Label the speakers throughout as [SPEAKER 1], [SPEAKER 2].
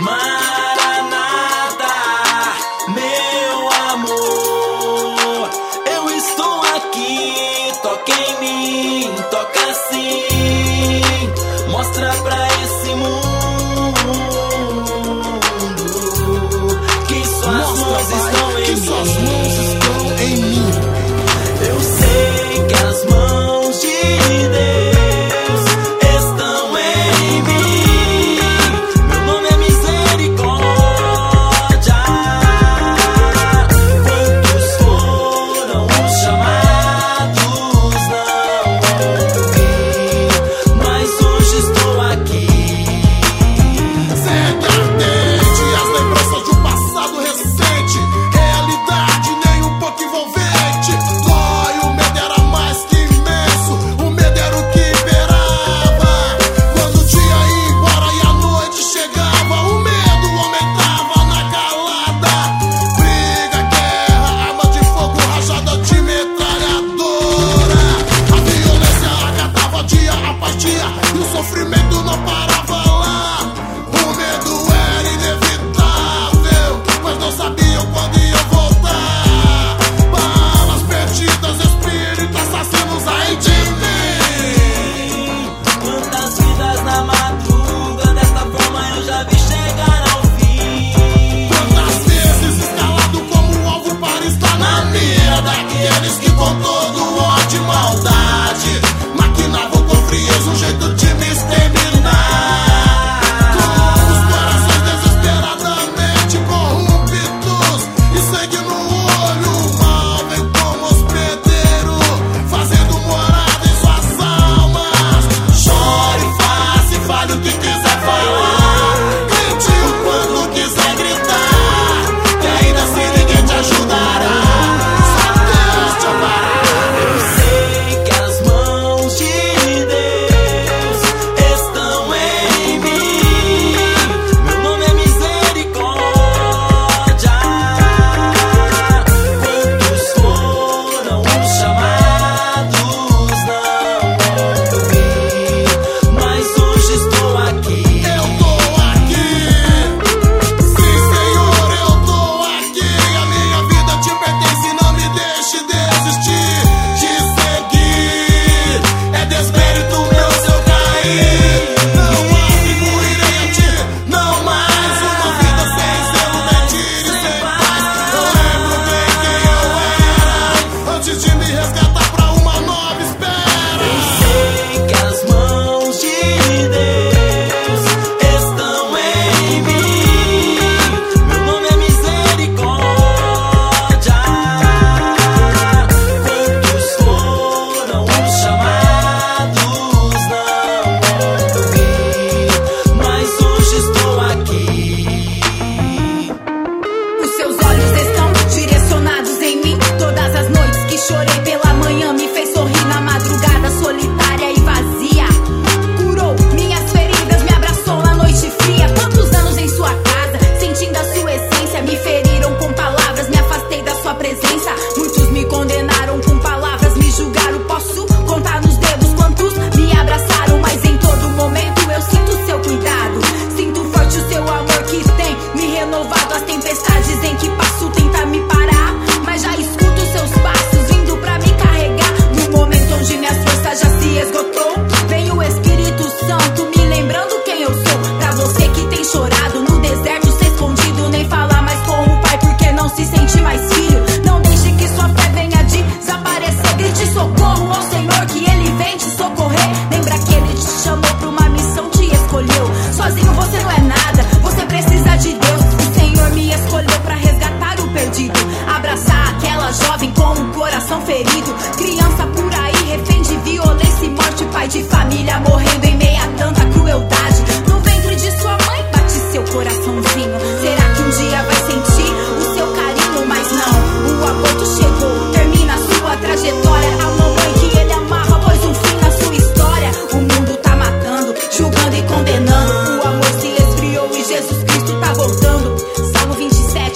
[SPEAKER 1] Maranata, meu amor, eu estou aqui. Toca em mim, toca sim.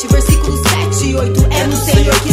[SPEAKER 1] 7, versículo 7, 8 é
[SPEAKER 2] no Senhor que